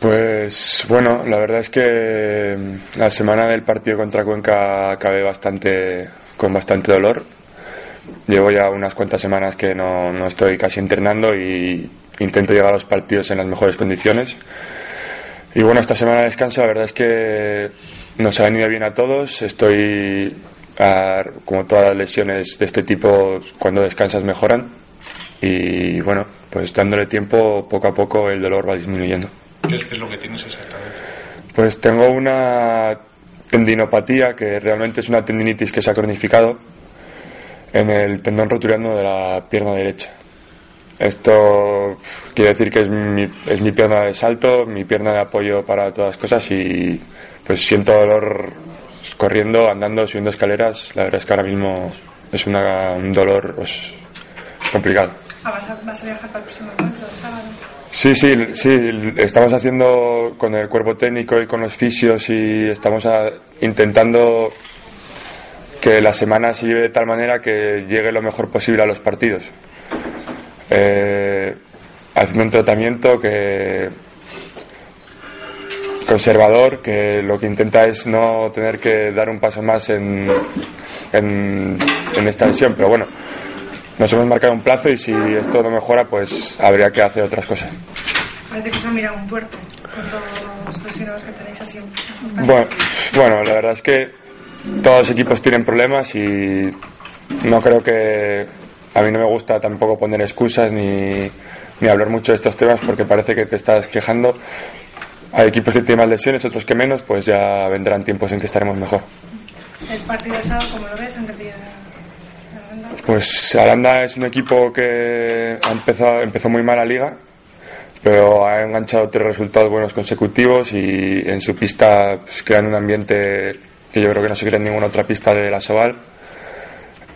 Pues bueno, la verdad es que la semana del partido contra Cuenca acabé bastante con bastante dolor. Llevo ya unas cuantas semanas que no, no estoy casi entrenando y intento llegar a los partidos en las mejores condiciones. Y bueno, esta semana de descanso la verdad es que nos ha venido bien a todos. Estoy, como todas las lesiones de este tipo, cuando descansas mejoran. Y bueno, pues dándole tiempo, poco a poco el dolor va disminuyendo. ¿Qué es lo que tienes exactamente? Pues tengo una tendinopatía que realmente es una tendinitis que se ha cronificado en el tendón rotuliano de la pierna derecha. Esto quiere decir que es mi, es mi pierna de salto, mi pierna de apoyo para todas las cosas y pues siento dolor corriendo, andando, subiendo escaleras. La verdad es que ahora mismo es un dolor pues, complicado. Ah, ¿vas, a, viajar para el próximo encuentro, Sí, sí, sí, estamos haciendo con el cuerpo técnico y con los fisios y estamos intentando que la semana se lleve de tal manera que llegue lo mejor posible a los partidos. Eh, haciendo un tratamiento que conservador que lo que intenta es no tener que dar un paso más en, en, esta lesión pero bueno nos hemos marcado un plazo y si esto no mejora pues habría que hacer otras cosas parece que se ha mirado un puerto con todos los lesionados que tenéis así bueno, bueno la verdad es que todos los equipos tienen problemas y no creo que a mí no me gusta tampoco poner excusas ni, ni hablar mucho de estos temas porque parece que te estás quejando. Hay equipos que tienen más lesiones, otros que menos, pues ya vendrán tiempos en que estaremos mejor. ¿El partido de sábado cómo lo ves Pues Aranda es un equipo que ha empezado, empezó muy mal la liga, pero ha enganchado tres resultados buenos consecutivos y en su pista pues, crean un ambiente que yo creo que no se crea en ninguna otra pista de la Soval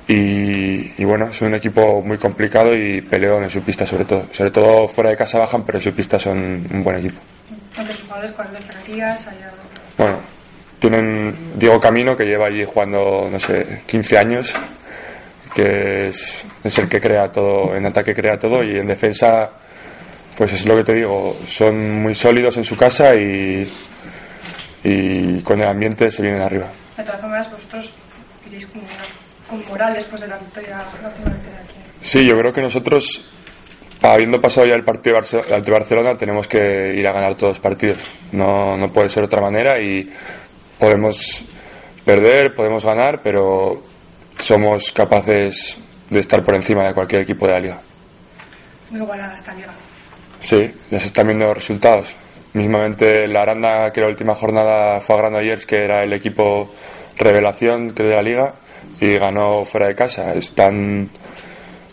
y, bueno, es un equipo muy complicado y peleón en su pista sobre todo. Sobre todo fuera de casa bajan, pero en su pista son un buen equipo. Bueno, tienen Diego Camino que lleva allí jugando, no sé, 15 años, que es, es el que crea todo, en ataque crea todo y en defensa, pues es lo que te digo, son muy sólidos en su casa y, y con el ambiente se vienen arriba. De todas formas, vosotros iréis como con moral después de la victoria aquí. Sí, yo creo que nosotros, habiendo pasado ya el partido ante Barcelona, tenemos que ir a ganar todos los partidos. No, no puede ser de otra manera y podemos perder, podemos ganar, pero somos capaces de estar por encima de cualquier equipo de la liga. Muy igualada esta liga. Sí, ya se están viendo los resultados. Mismamente la Aranda, que la última jornada fue a Granollers, que era el equipo revelación que de la liga, y ganó fuera de casa. Están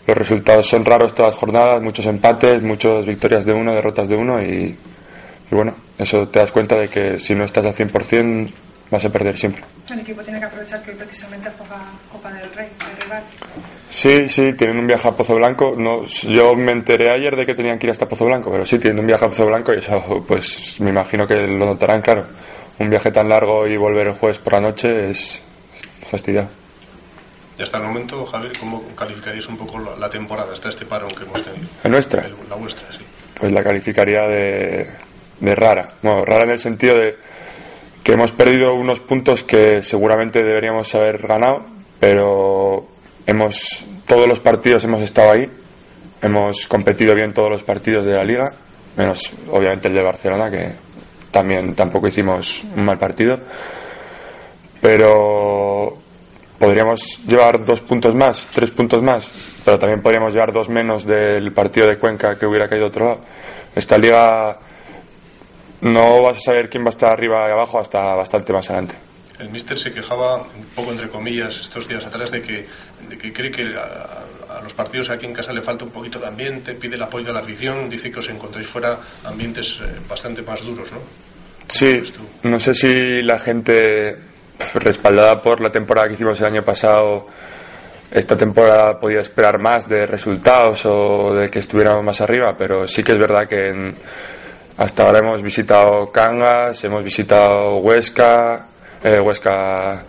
los resultados son raros todas las jornadas, muchos empates, muchas victorias de uno, derrotas de uno y, bueno, eso te das cuenta de que si no estás al 100% vas a perder siempre. El equipo tiene que aprovechar que precisamente juega Copa del Rey, el rival. Sí, sí, tienen un viaje a Pozo Blanco. No, yo me enteré ayer de que tenían que ir hasta Pozo Blanco, pero sí, tienen un viaje a Pozo Blanco y eso, pues me imagino que lo notarán, claro. Un viaje tan largo y volver el jueves por la noche es fastidiado. Y hasta el momento, Javier, ¿cómo calificarías un poco la, temporada hasta este parón que hemos tenido? ¿La nuestra? la vuestra, sí. Pues la calificaría de, de rara. Bueno, rara en el sentido de que hemos perdido unos puntos que seguramente deberíamos haber ganado, pero hemos todos los partidos hemos estado ahí, hemos competido bien todos los partidos de la liga, menos obviamente el de Barcelona que también tampoco hicimos un mal partido, pero podríamos llevar dos puntos más, tres puntos más, pero también podríamos llevar dos menos del partido de Cuenca que hubiera caído otro lado. Esta liga no vas a saber quién va a estar arriba y abajo hasta bastante más adelante. El míster se quejaba, un poco entre comillas, estos días atrás de que, de que cree que a, los partidos aquí en casa le falta un poquito de ambiente, pide el apoyo de la afición, dice que os encontráis fuera ambientes eh, bastante más duros, ¿no? Sí, no sé si la gente respaldada por la temporada que hicimos el año pasado, esta temporada podía esperar más de resultados o de que estuviéramos más arriba, pero sí que es verdad que hasta ahora hemos visitado Cangas, hemos visitado Huesca, eh, Huesca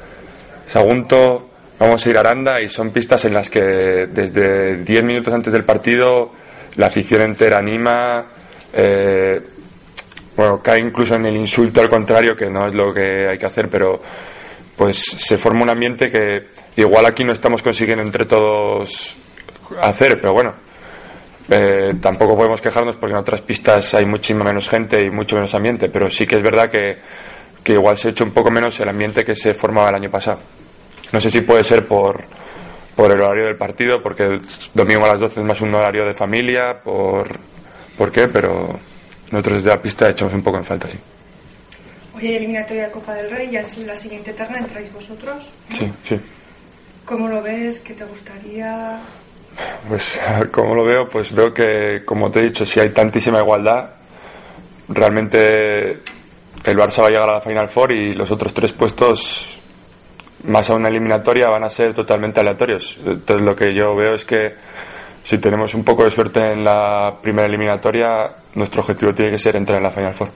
Sagunto, vamos a ir a Aranda y son pistas en las que desde 10 minutos antes del partido la afición entera anima. Eh, bueno, cae incluso en el insulto al contrario, que no es lo que hay que hacer, pero pues se forma un ambiente que igual aquí no estamos consiguiendo entre todos hacer, pero bueno, eh, tampoco podemos quejarnos porque en otras pistas hay muchísima menos gente y mucho menos ambiente, pero sí que es verdad que, que igual se ha hecho un poco menos el ambiente que se formaba el año pasado. No sé si puede ser por, por el horario del partido, porque el domingo a las 12 es más un horario de familia, por, por qué, pero nosotros desde la pista echamos un poco en falta, sí. Hoy hay eliminatoria de Copa del Rey, ya es la siguiente terna, entráis vosotros. Sí, sí. ¿Cómo lo ves? ¿Qué te gustaría? Pues como lo veo, pues veo que, como te he dicho, si hay tantísima igualdad, realmente el Barça va a llegar a la Final Four y los otros tres puestos, más a una eliminatoria, van a ser totalmente aleatorios. Entonces lo que yo veo es que si tenemos un poco de suerte en la primera eliminatoria, nuestro objetivo tiene que ser entrar en la Final Four.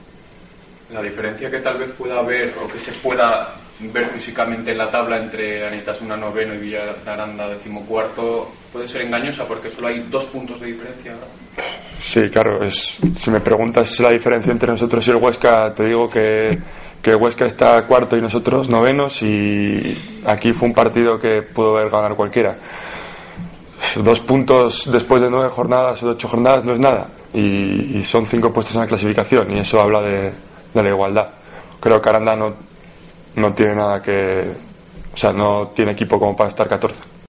La diferencia que tal vez pueda haber o que se pueda ver físicamente en la tabla entre Anitasuna noveno y Villaranda decimocuarto puede ser engañosa porque solo hay dos puntos de diferencia. Sí, claro. Es, si me preguntas la diferencia entre nosotros y el Huesca, te digo que, que Huesca está cuarto y nosotros novenos y aquí fue un partido que pudo haber ganar cualquiera. Dos puntos después de nueve jornadas o de ocho jornadas no es nada y, y son cinco puestos en la clasificación y eso habla de, de la igualdad. Creo que Aranda no, no tiene nada que. O sea, no tiene equipo como para estar 14.